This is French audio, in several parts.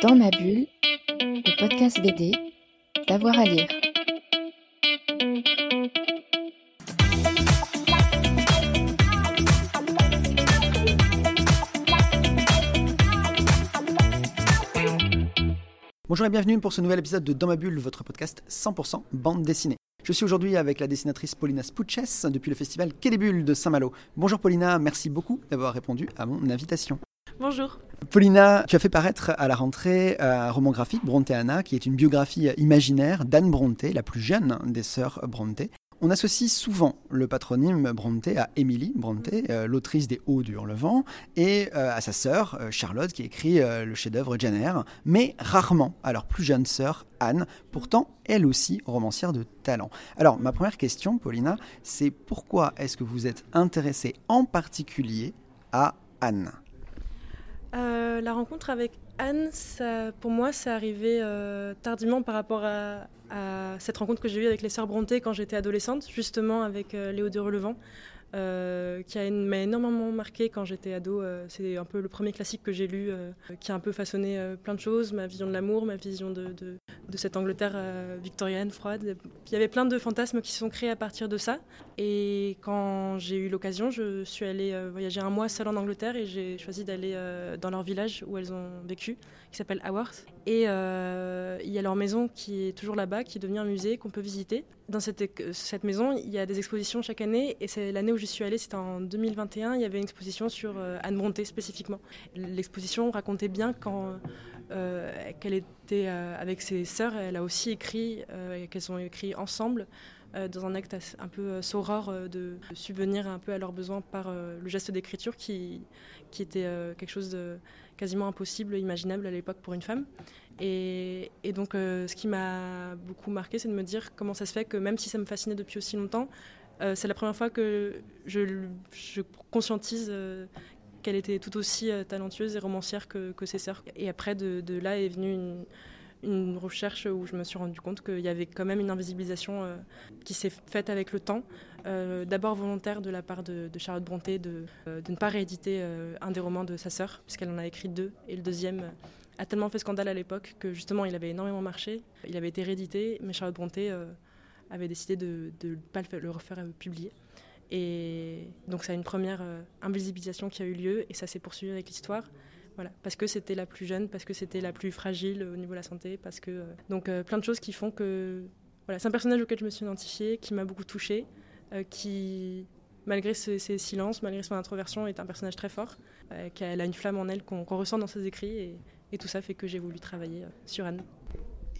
Dans ma bulle, le podcast BD, d'avoir à lire. Bonjour et bienvenue pour ce nouvel épisode de Dans ma bulle, votre podcast 100% bande dessinée. Je suis aujourd'hui avec la dessinatrice Paulina Spouches depuis le festival Quai de Saint-Malo. Bonjour Paulina, merci beaucoup d'avoir répondu à mon invitation. Bonjour. Paulina, tu as fait paraître à la rentrée un roman graphique, Bronteana, qui est une biographie imaginaire d'Anne Bronte, la plus jeune des sœurs Bronte. On associe souvent le patronyme Bronte à Emily Bronte, euh, l'autrice des Hauts du Hurlevent, et euh, à sa sœur euh, Charlotte qui écrit le chef-d'œuvre Jenner, mais rarement à leur plus jeune sœur Anne, pourtant elle aussi romancière de talent. Alors ma première question, Paulina, c'est pourquoi est-ce que vous êtes intéressée en particulier à Anne? La rencontre avec Anne, ça, pour moi, c'est arrivé tardivement par rapport à, à cette rencontre que j'ai eue avec les sœurs Bronté quand j'étais adolescente, justement avec euh, Léo de Relevant, euh, qui m'a énormément marqué quand j'étais ado. Euh, c'est un peu le premier classique que j'ai lu, qui a un peu façonné plein de choses, ma vision de l'amour, ma vision de, cette Angleterre victorienne, froide. Il y avait plein de fantasmes qui se sont créés à partir de ça. Et quand j'ai eu l'occasion, je suis allée voyager un mois seule en Angleterre et j'ai choisi d'aller dans leur village où elles ont vécu, qui s'appelle Haworth. Et euh, il y a leur maison qui est toujours là-bas, qui est devenue un musée qu'on peut visiter. Dans cette, cette, maison, il y a des expositions chaque année. Et c'est l'année où j'y suis allée, c'était en 2021. Il y avait une exposition sur euh, Anne Bronté spécifiquement. L'exposition racontait bien quand euh, qu'elle était avec ses sœurs, elle a aussi écrit, qu'elles ont écrit ensemble dans un acte un peu saurore de, subvenir un peu à leurs besoins par le geste d'écriture qui, qui était quelque chose de quasiment impossible, imaginable à l'époque pour une femme. Et, donc, euh, ce qui m'a beaucoup marqué, c'est de me dire comment ça se fait que même si ça me fascinait depuis aussi longtemps, euh, c'est la première fois que je, conscientise euh, qu'elle était tout aussi talentueuse et romancière que, ses sœurs. Et après, de, là est venue une, recherche où je me suis rendu compte qu'il y avait quand même une invisibilisation qui s'est faite avec le temps. D'abord volontaire de la part de, Charlotte Bronté de, de, ne pas rééditer un des romans de sa sœur, puisqu'elle en a écrit deux, et le deuxième a tellement fait scandale à l'époque que justement il avait énormément marché. Il avait été réédité, mais Charlotte Bronté euh, avait décidé de ne pas le, refaire euh, publier. Et donc ça a une première euh, invisibilisation qui a eu lieu et ça s'est poursuivi avec l'histoire. Voilà, parce que c'était la plus jeune, parce que c'était la plus fragile au niveau de la santé, parce que donc plein de choses qui font que voilà, c'est un personnage auquel je me suis identifiée, qui m'a beaucoup touchée, qui malgré ses, silences, malgré son introversion, est un personnage très fort, qu'elle a une flamme en elle qu'on ressent dans ses écrits et, et tout ça fait que j'ai voulu travailler euh, sur Anne.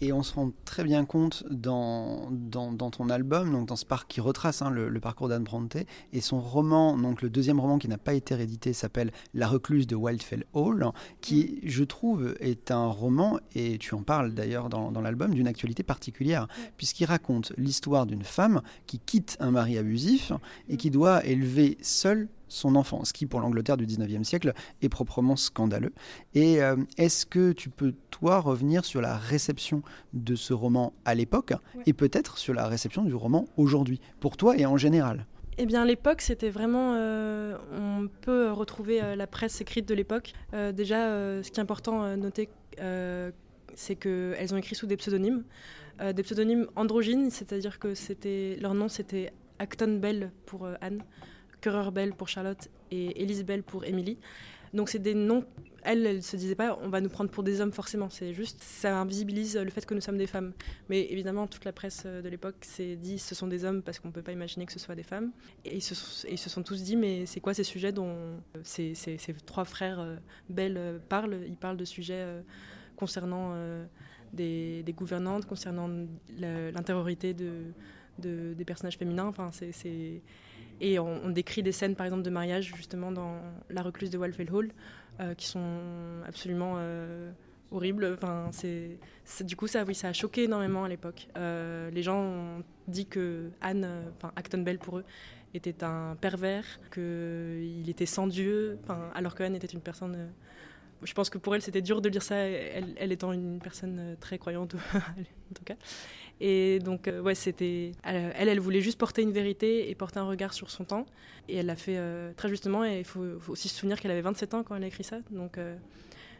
Et on se rend très bien compte dans, dans, ton album, donc dans ce parc qui retrace hein, le, parcours d'Anne Bronte, et son roman, donc le deuxième roman qui n'a pas été réédité, s'appelle La recluse de Wildfell Hall, qui, je trouve, est un roman, et tu en parles d'ailleurs dans, dans l'album, d'une actualité particulière, puisqu'il raconte l'histoire d'une femme qui quitte un mari abusif et qui doit élever seule son enfant, ce qui pour l'Angleterre du 19e siècle est proprement scandaleux. Et euh, est-ce que tu peux, toi, revenir sur la réception de ce roman à l'époque et peut-être sur la réception du roman aujourd'hui, pour toi et en général? Eh bien, à l'époque, c'était vraiment. Euh, on peut retrouver euh, la presse écrite de l'époque. déjà, ce qui est important à noter, c'est qu'elles ont écrit sous des pseudonymes. des pseudonymes androgynes, c'est-à-dire que leur nom, c'était Acton Bell pour Anne. Currer Bell pour Charlotte et Elise Bell pour Emily. Donc c'est des noms. Elle, elle se disait pas, on va nous prendre pour des hommes forcément. C'est juste, ça invisibilise le fait que nous sommes des femmes. Mais évidemment, toute la presse de l'époque s'est dit, ce sont des hommes parce qu'on peut pas imaginer que ce soit des femmes. Et ils se, sont tous dit, mais c'est quoi ces sujets dont ces, ces, trois frères euh, Bell euh, parlent? Ils parlent de sujets euh, concernant des, gouvernantes, concernant l'intériorité de, des personnages féminins. Enfin, c'est et on, décrit des scènes, par exemple, de mariage, justement, dans La recluse de Walfell Hall, euh, qui sont absolument euh, horribles. Enfin, c'est, du coup, ça, oui, ça a choqué énormément à l'époque. Euh, les gens ont dit que Anne, enfin, Acton Bell pour eux, était un pervers, qu'il était sans Dieu, alors qu'Anne était une personne je pense que pour elle, c'était dur de lire ça, elle, étant une personne très croyante, en tout cas. Et donc, euh, ouais, c'était. Elle, elle voulait juste porter une vérité et porter un regard sur son temps. Et elle l'a fait euh, très justement. Et il faut, aussi se souvenir qu'elle avait 27 ans quand elle a écrit ça. Donc, euh,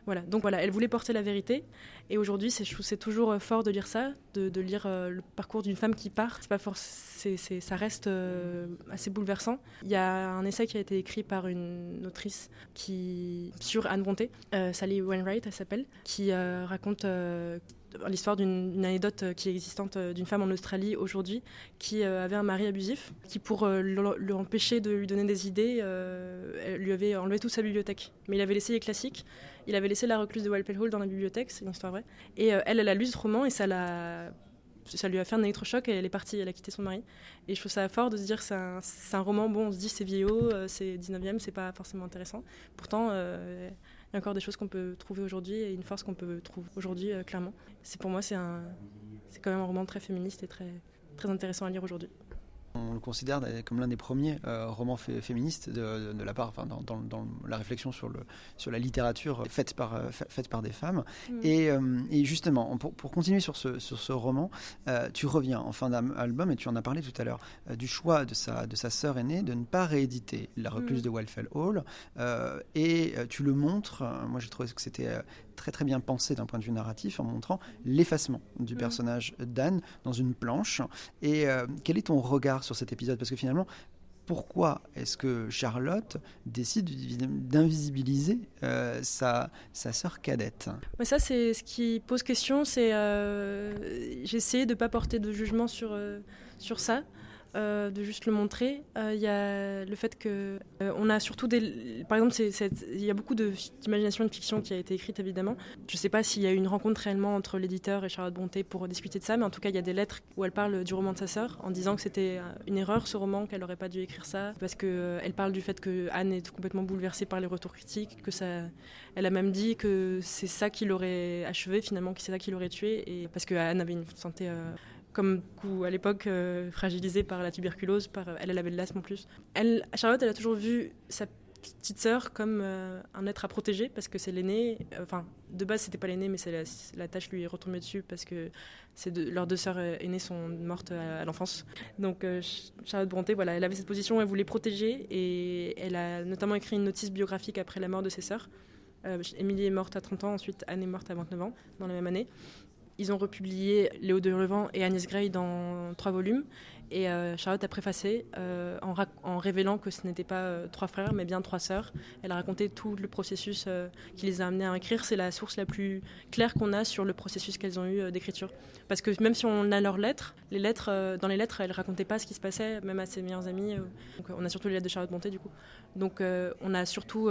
Voilà, donc voilà, elle voulait porter la vérité. Et aujourd'hui, c'est toujours euh, fort de lire ça, de, lire euh, le parcours d'une femme qui part. Pas c'est, ça reste euh, assez bouleversant. Il y a un essai qui a été écrit par une autrice qui, sur Anne Brontë, Sally Wainwright, elle s'appelle, qui raconte l'histoire d'une anecdote qui est existante d'une femme en Australie aujourd'hui qui avait un mari abusif, qui pour l'empêcher de lui donner des idées, lui avait enlevé toute sa bibliothèque. Mais il avait laissé les classiques il avait laissé la recluse de Walpole Hall dans la bibliothèque, c'est une histoire vraie. Et euh, elle, elle a lu ce roman et ça l'a ça lui a fait un électrochoc et elle est partie, elle a quitté son mari. Et je trouve ça fort de se dire c'est un, un, roman, bon, on se dit c'est vieillot, euh, c'est 19e, c'est pas forcément intéressant. Pourtant, euh, il y a encore des choses qu'on peut trouver aujourd'hui et une force qu'on peut trouver aujourd'hui, clairement. C'est pour moi, c'est quand même un roman très féministe et très, très intéressant à lire aujourd'hui. On le considère comme l'un des premiers euh, romans féministes de, la part, enfin, dans, la réflexion sur, le, sur la littérature faite par, euh, faite par des femmes. Mm. Euh, et, justement, pour, continuer sur ce, sur ce roman, tu reviens en fin d'album, et tu en as parlé tout à l'heure, du choix de sa, de sa sœur aînée de ne pas rééditer La recluse mm. de Wildfell Hall. et tu le montres, moi j'ai trouvé que c'était très très bien pensé d'un point de vue narratif en montrant l'effacement du mm. personnage d'Anne dans une planche. Et euh, quel est ton regard sur cet épisode? Parce que finalement, pourquoi est-ce que Charlotte décide d'invisibiliser euh, sa, sa sœur cadette? Ça, c'est ce qui pose question. C'est euh, j'ai essayé de ne pas porter de jugement sur, sur ça. Euh, de juste le montrer. Euh, il y a le fait que euh, on a surtout des, par exemple, il y a beaucoup d'imagination de, fiction qui a été écrite évidemment. Je ne sais pas s'il y a eu une rencontre réellement entre l'éditeur et Charlotte Bonté pour discuter de ça, mais en tout cas, il y a des lettres où elle parle du roman de sa sœur en disant que c'était une erreur ce roman, qu'elle n'aurait pas dû écrire ça, parce que elle parle du fait que Anne est complètement bouleversée par les retours critiques, que ça, elle a même dit que c'est ça qui l'aurait achevé finalement, que c'est ça qui l'aurait tué, et parce que Anne avait une santé comme à l'époque euh, fragilisée par la tuberculose, par, euh, elle, elle avait de l'asthme en plus. Charlotte, elle a toujours vu sa petite sœur comme euh, un être à protéger parce que c'est l'aîné. Enfin, de base, c'était pas l'aîné, mais la, tâche lui est retombée dessus parce que leurs deux sœurs aînées sont mortes à, l'enfance. Donc, Charlotte Bronté, voilà, elle avait cette position, elle voulait protéger et elle a notamment écrit une notice biographique après la mort de ses sœurs. Émilie est morte à 30 ans, ensuite Anne est morte à 29 ans, dans la même année. Ils ont republié Léo de Levent et Agnès Grey dans trois volumes. Et euh, Charlotte a préfacé euh, en, révélant que ce n'était pas euh, trois frères, mais bien trois sœurs. Elle a raconté tout le processus qui les a amenés à écrire. C'est la source la plus claire qu'on a sur le processus qu'elles ont eu d'écriture. Parce que même si on a leurs lettres, les lettres dans les lettres, elles racontaient pas ce qui se passait, même à ses meilleures amies. Donc, on a surtout les lettres de Charlotte Bonté, du coup. Donc on a surtout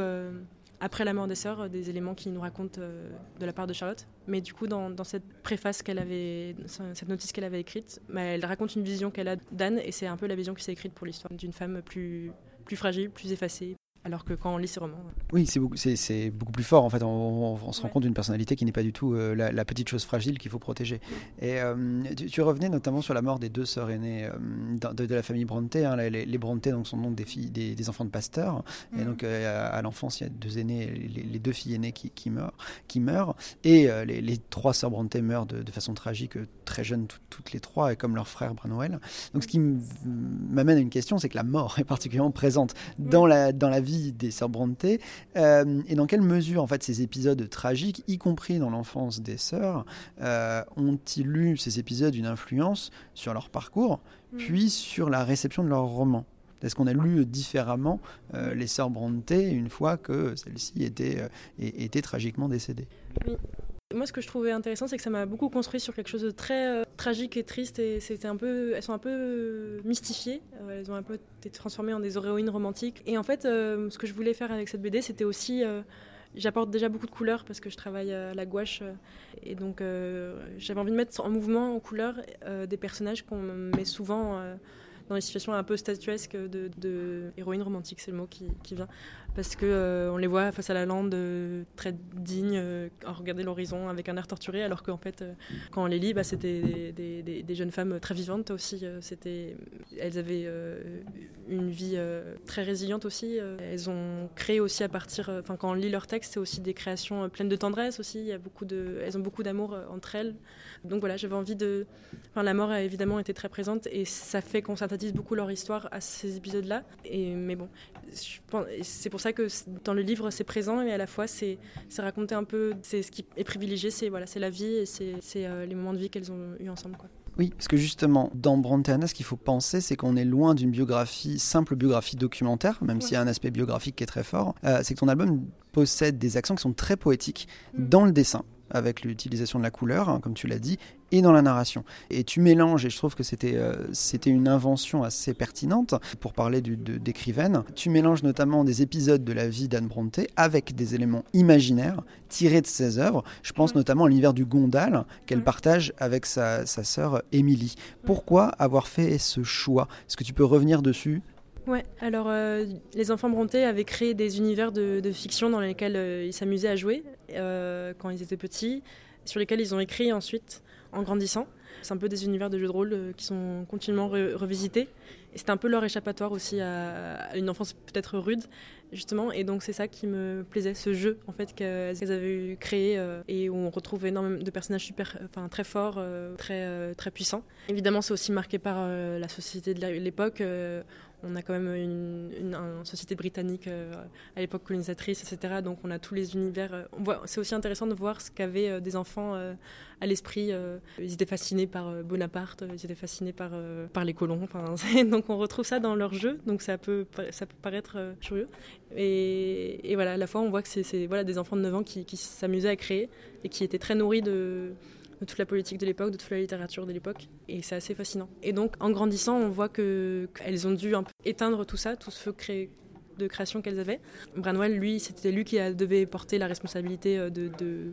après la mort des sœurs, des éléments qui nous racontent euh, de la part de Charlotte. Mais du coup, dans, cette préface qu'elle avait, cette notice qu'elle avait écrite, bah, elle raconte une vision qu'elle a d'Anne, et c'est un peu la vision qui s'est écrite pour l'histoire d'une femme plus fragile, plus effacée, alors que quand on lit ces romans. Oui, c'est beaucoup, c'est, beaucoup plus fort en fait. On, se rend compte d'une personnalité qui n'est pas du tout euh, la, petite chose fragile qu'il faut protéger. Et euh, tu, revenais notamment sur la mort des deux sœurs aînées euh, de, la famille Bronte. Hein. les, les, Bronte donc, sont donc des, filles, des, enfants de pasteurs. Et mhm. donc à, l'enfance, il y a deux aînés, les, deux filles aînées qui, qui, meurent, qui meurent. Et les, trois sœurs Bronte meurent de, façon tragique, très jeunes toutes les trois, et comme leur frère Branwell. Donc ce qui m'amène à une question, c'est que la mort est particulièrement présente dans la, dans la vie des sœurs Bronte euh, et dans quelle mesure en fait ces épisodes tragiques, y compris dans l'enfance des sœurs, euh, ont-ils eu ces épisodes une influence sur leur parcours, mm. puis sur la réception de leur roman? Est-ce qu'on a lu différemment euh, les sœurs Bronte une fois que celles-ci étaient, étaient tragiquement décédées oui. Moi, ce que je trouvais intéressant, c'est que ça m'a beaucoup construit sur quelque chose de très euh, tragique et triste. Et c'était un peu, elles sont un peu euh, mystifiées. Euh, elles ont un peu été transformées en des héroïnes romantiques. Et en fait, ce que je voulais faire avec cette BD, c'était aussi J'apporte déjà beaucoup de couleurs parce que je travaille à la gouache et donc j'avais envie de mettre en mouvement, en couleurs, des personnages qu'on met souvent dans des situations un peu statuesques de, de héroïne romantique, c'est le mot qui vient. Parce qu'on euh, on les voit face à la lande, euh, très dignes, euh, regarder l'horizon avec un air torturé, alors qu'en fait, quand on les lit, bah, c'était des, jeunes femmes très vivantes aussi. c'était, elles avaient une vie très résiliente aussi. elles ont créé aussi à partir, enfin quand on lit leurs textes, c'est aussi des créations pleines de tendresse aussi. Il y a beaucoup de, elles ont beaucoup d'amour entre elles. Donc voilà, j'avais envie de. Enfin, la mort a évidemment été très présente et ça fait qu'on synthétise beaucoup leur histoire à ces épisodes-là. Et mais bon, c'est pour ça ça que dans le livre c'est présent et à la fois c'est raconté un peu, c'est ce qui est privilégié, c'est voilà, la vie et c'est les moments de vie qu'elles ont eu ensemble. Quoi. Oui, parce que justement, dans Bronteana, ce qu'il faut penser, c'est qu'on est loin d'une biographie, simple biographie documentaire, même s'il y a un aspect biographique qui est très fort. Euh, c'est que ton album possède des accents qui sont très poétiques mm. dans le dessin avec l'utilisation de la couleur, hein, comme tu l'as dit, et dans la narration. Et tu mélanges, et je trouve que c'était euh, c'était une invention assez pertinente pour parler d'écrivaine, tu mélanges notamment des épisodes de la vie d'Anne Bronte avec des éléments imaginaires tirés de ses œuvres. Je pense notamment à l'univers du Gondal qu'elle partage avec sa, sa sœur Émilie. Pourquoi avoir fait ce choix? Est-ce que tu peux revenir dessus? Ouais, alors euh, les enfants Bronté avaient créé des univers de, fiction dans lesquels euh, ils s'amusaient à jouer euh, quand ils étaient petits, sur lesquels ils ont écrit ensuite en grandissant. C'est un peu des univers de jeux de rôle qui sont continuellement revisités. Et c'était un peu leur échappatoire aussi à, une enfance peut-être rude, justement. Et donc c'est ça qui me plaisait, ce jeu en fait qu'elles avaient créé et où on retrouve énormément de personnages super, enfin très forts, très très puissants. Évidemment, c'est aussi marqué par la société de l'époque on a quand même une, société britannique euh, à l'époque colonisatrice, etc. Donc on a tous les univers. Euh, c'est aussi intéressant de voir ce qu'avaient euh, des enfants à l'esprit. ils étaient fascinés par Bonaparte, ils étaient fascinés par, par les colons. donc on retrouve ça dans leur jeu. Donc ça peut, ça peut paraître curieux. Et, voilà, à la fois on voit que c'est voilà, des enfants de 9 ans qui, qui s'amusaient à créer et qui étaient très nourris de de toute la politique de l'époque, de toute la littérature de l'époque. Et c'est assez fascinant. Et donc, en grandissant, on voit qu'elles ont dû un peu éteindre tout ça, tout ce feu de création qu'elles avaient. Branwell, lui, c'était lui qui devait porter la responsabilité euh, de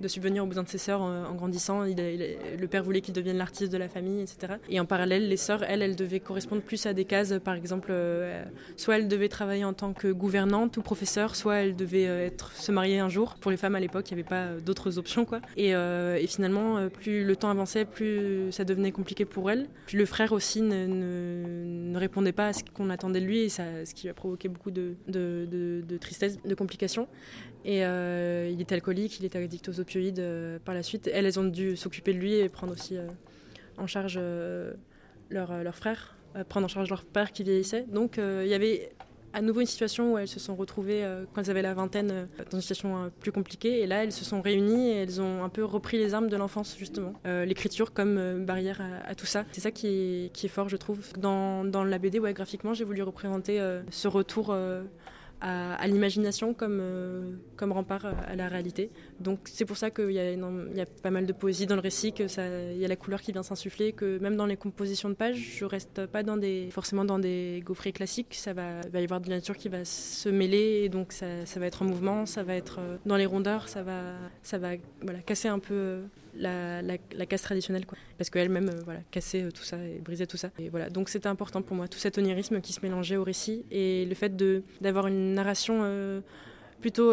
de subvenir aux besoins de ses sœurs en, grandissant. Le père voulait qu'il devienne l'artiste de la famille, etc. Et en parallèle, les sœurs, elles, elles devaient correspondre plus à des cases. Par exemple, euh, soit elles devaient travailler en tant que gouvernante ou professeur, soit elles devaient euh, être, se marier un jour. Pour les femmes à l'époque, il n'y avait pas euh, d'autres options. Quoi. Et, et, finalement, plus le temps avançait, plus ça devenait compliqué pour elles. Puis le frère aussi ne, répondait pas à ce qu'on attendait de lui, et ça, ce qui a provoqué beaucoup de, de, de tristesse, de complications. Et euh, il était alcoolique, il était addict aux opioïdes euh, par la suite. Elles, ont dû s'occuper de lui et prendre aussi euh, en charge leur, leur, frère, prendre en charge leur père qui vieillissait. Donc il y avait à nouveau une situation où elles se sont retrouvées, quand elles avaient la vingtaine, dans une situation plus compliquée. Et là, elles se sont réunies et elles ont un peu repris les armes de l'enfance, justement. L'écriture comme barrière à, tout ça. C'est ça qui est, qui est, fort, je trouve. Dans, dans la BD, graphiquement, j'ai voulu représenter ce retour à, l'imagination comme, euh, comme rempart à la réalité. Donc c'est pour ça qu'il y, a y a pas mal de poésie dans le récit, qu'il y a la couleur qui vient s'insuffler, que même dans les compositions de pages, je reste pas dans des, forcément dans des gaufrets classiques, ça va, va y avoir de la nature qui va se mêler, et donc ça, ça va être en mouvement, ça va être euh, dans les rondeurs, ça va, ça va voilà, casser un peu la, la, casse traditionnelle, quoi. parce qu'elle-même euh, voilà, cassait euh, tout ça et brisait tout ça. Et voilà. Donc c'était important pour moi, tout cet onirisme qui se mélangeait au récit et le fait d'avoir une narration euh, plutôt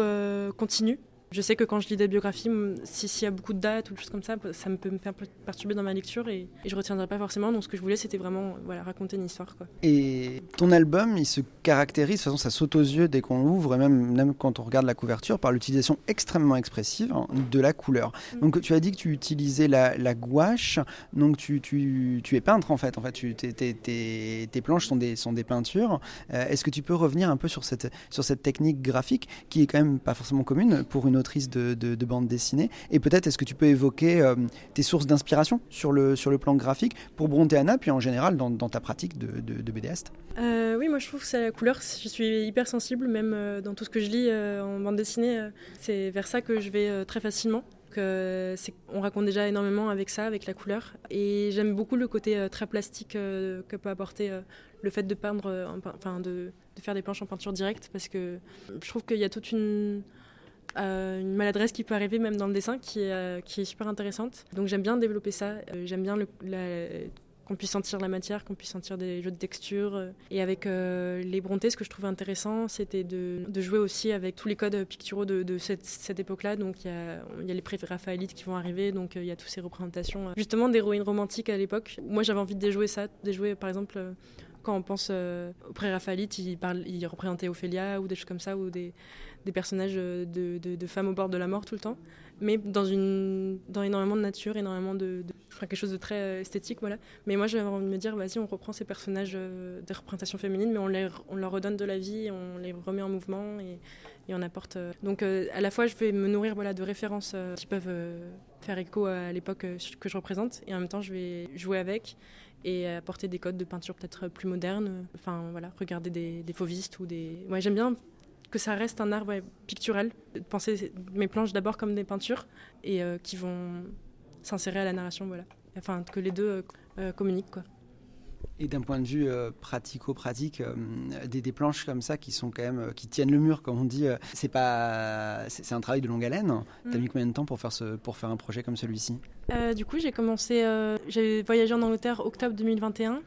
continue je sais que quand je lis des biographies, s'il y a beaucoup de dates ou des choses comme ça, ça me peut me faire perturber dans ma lecture et, je je retiendrai pas forcément. Donc ce que je voulais, c'était vraiment voilà, raconter une histoire. Quoi. Et ton album, il se caractérise, de toute façon, ça saute aux yeux dès qu'on l'ouvre, et même, même quand on regarde la couverture, par l'utilisation extrêmement expressive hein, de la couleur. Mm. Donc tu as dit que tu utilisais la, gouache, donc tu, tu, tu, es peintre en fait. En fait, tu, tes, planches sont des, sont des peintures. Euh, est-ce que tu peux revenir un peu sur cette, sur cette technique graphique qui est quand même pas forcément commune pour une autre de, bande dessinée. Et peut-être, est-ce que tu peux évoquer euh, tes sources d'inspiration sur le, sur le plan graphique pour Bronteana, puis en général dans, ta pratique de, de, BDiste euh, Oui, moi je trouve que c'est la couleur. Je suis hyper sensible, même euh, dans tout ce que je lis en bande dessinée. c'est vers ça que je vais très facilement. on raconte déjà énormément avec ça, avec la couleur. Et j'aime beaucoup le côté très plastique que peut apporter le fait de peindre, enfin de, de, faire des planches en peinture directe, parce que je trouve qu'il y a toute une, euh, une maladresse qui peut arriver même dans le dessin qui est, euh, super intéressante. Donc j'aime bien développer ça. Euh, j'aime bien qu'on puisse sentir la matière, qu'on puisse sentir des jeux de texture. Et avec les Brontés, ce que je trouvais intéressant, c'était de, jouer aussi avec tous les codes picturaux de, cette, époque-là. Donc il y a, y a les pré-raphaélites qui vont arriver, donc il y a toutes ces représentations justement d'héroïnes romantiques à l'époque. Moi j'avais envie de déjouer ça, de jouer par exemple Quand on pense au pré-Raphaëlite, il, parle, il représentait Ophélia ou des choses comme ça, ou des, des personnages de, de, femmes au bord de la mort tout le temps, mais dans, une, dans énormément de nature, énormément de, quelque chose de très esthétique, voilà. Mais moi, j'avais envie de me dire, vas-y, on reprend ces personnages de représentation féminine, mais on, leur redonne de la vie, on les remet en mouvement et, on apporte. Donc, à la fois, je vais me nourrir voilà, de références qui peuvent faire écho à l'époque euh, que je représente et en même temps je vais jouer avec et apporter des codes de peinture peut-être plus modernes. Enfin voilà, regarder des, des fauvistes ou des. Ouais, j'aime bien que ça reste un art pictural, penser mes planches d'abord comme des peintures et euh, qui vont s'insérer à la narration, voilà. Enfin que les deux euh, communiquent quoi. Et d'un point de vue euh, pratico-pratique, euh, des, des, planches comme ça qui sont quand même euh, qui tiennent le mur, comme on dit, c'est pas c'est un travail de longue haleine. tu T'as mis combien de temps pour faire ce pour faire un projet comme celui-ci? Du coup, j'ai commencé, j'ai voyagé en Angleterre octobre 2021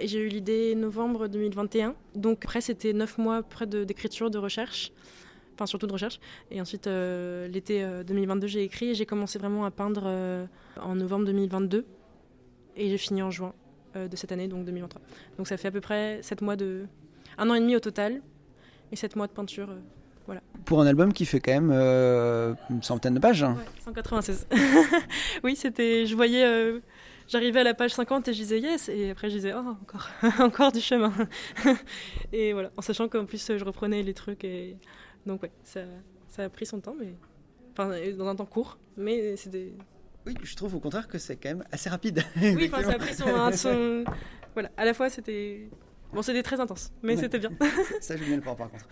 et j'ai eu l'idée novembre 2021. Donc après, c'était neuf mois près d'écriture, de, recherche enfin surtout de recherche. Et ensuite, l'été 2022, j'ai écrit et j'ai commencé vraiment à peindre en novembre 2022 et j'ai fini en juin. Euh, de cette année, donc 2023. Donc ça fait à peu près 7 mois de... un an et demi au total, et 7 mois de peinture. Euh, voilà. Pour un album qui fait quand même euh, une centaine de pages. Ouais, 196. oui, c'était. Je voyais. J'arrivais à la page 50 et je disais yes, et après je disais oh, encore, encore du chemin. et voilà, en sachant qu'en plus je reprenais les trucs. Et... Donc ouais, ça, ça a pris son temps, mais. Enfin, dans un temps court, mais c'était oui, je trouve au contraire que c'est quand même assez rapide. Oui, enfin, ça a pris son, Voilà, à la fois c'était. Bon, c'était très intense, mais c'était bien. ça, je bien le voir par contre.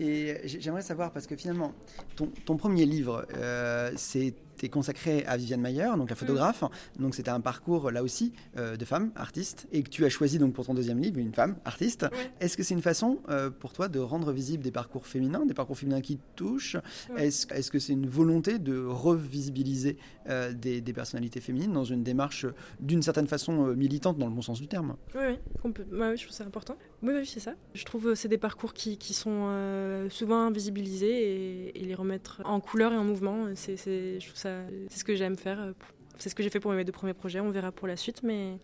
Et j'aimerais savoir, parce que finalement, ton, ton premier livre, euh, c'est consacré à Viviane Mayer, donc la photographe. Mm. Donc c'était un parcours là aussi euh, de femme artiste et que tu as choisi donc pour ton deuxième livre une femme artiste. Est-ce que c'est une façon euh, pour toi de rendre visible des parcours féminins, des parcours féminins qui touchent? Est-ce est -ce que c'est une volonté de revisibiliser euh, des, des, personnalités féminines dans une démarche d'une certaine façon militante dans le bon sens du terme? Oui, oui, oui je trouve ça important. Oui, oui c'est ça. Je trouve que c'est des parcours qui, qui sont souvent invisibilisés et, les remettre en couleur et en mouvement. Ça c'est ce que j'aime faire. Euh, c'est ce que j'ai fait pour mes deux premiers projets. On verra pour la suite, mais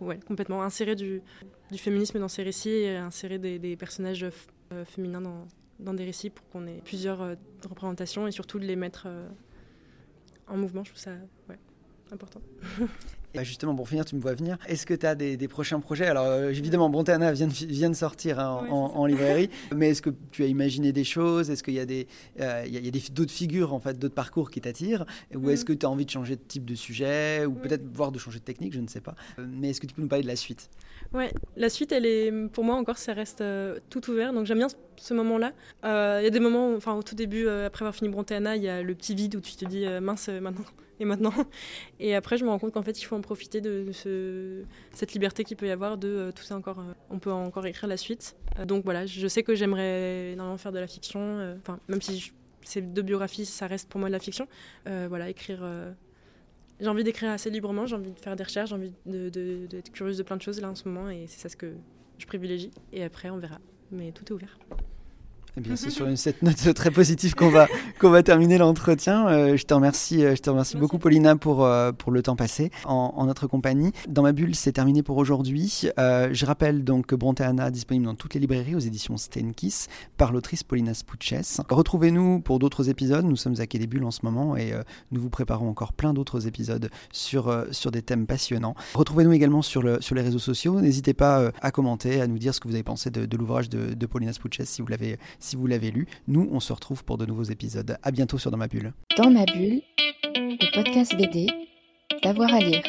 ouais, complètement insérer du, du féminisme dans ces récits et insérer des, personnages euh, féminins dans, dans, des récits pour qu'on ait plusieurs euh, représentations et surtout de les mettre en mouvement. Je trouve ça important. Bah, justement, pour finir, tu me vois venir. Est-ce que tu as des, prochains projets? Alors, euh, évidemment, Brontana vient de, vient de sortir hein, en, librairie, mais est-ce que tu as imaginé des choses? Est-ce qu'il y a des, euh, il y a, d'autres figures, en fait, d'autres parcours qui t'attirent? Ou est-ce mm. que tu as envie de changer de type de sujet? Ou peut-être voir de changer de technique Je ne sais pas. Euh, mais est-ce que tu peux nous parler de la suite? Ouais, la suite, elle est, pour moi encore, ça reste tout ouvert. Donc j'aime bien ce moment-là. Il y a des moments, enfin au tout début, après avoir fini Brontana, il y a le petit vide où tu te dis mince, maintenant et maintenant. Et après, je me rends compte qu'en fait, il faut en profiter de, ce, cette liberté qu'il peut y avoir de euh, tout ça encore. Euh, on peut encore écrire la suite. Euh, donc voilà, je sais que j'aimerais énormément faire de la fiction. Enfin, même si ces deux biographies, ça reste pour moi de la fiction. voilà, écrire. j'ai envie d'écrire assez librement, j'ai envie de faire des recherches, j'ai envie d'être curieuse de plein de choses là en ce moment, et c'est ça ce que je privilégie. Et après, on verra. Mais tout est ouvert. Eh bien, c'est sur une, cette note très positive qu'on va, qu'on va terminer l'entretien. Euh, je te remercie, euh, je te remercie beaucoup, Paulina, pour, euh, pour le temps passé en, en, notre compagnie. Dans ma bulle, c'est terminé pour aujourd'hui. je rappelle donc que Bronteana disponible dans toutes les librairies aux éditions Stenkiss par l'autrice Paulina Spouches. Retrouvez-nous pour d'autres épisodes. Nous sommes à Quai des Bulles en ce moment et nous vous préparons encore plein d'autres épisodes sur, sur des thèmes passionnants. Retrouvez-nous également sur, le, sur les réseaux sociaux. N'hésitez pas à commenter, à nous dire ce que vous avez pensé de, de l'ouvrage de, de Paulina Spouches si vous l'avez si vous l'avez lu. Nous, on se retrouve pour de nouveaux épisodes. À bientôt sur Dans ma bulle. Dans ma bulle, le podcast BD, d'avoir à lire.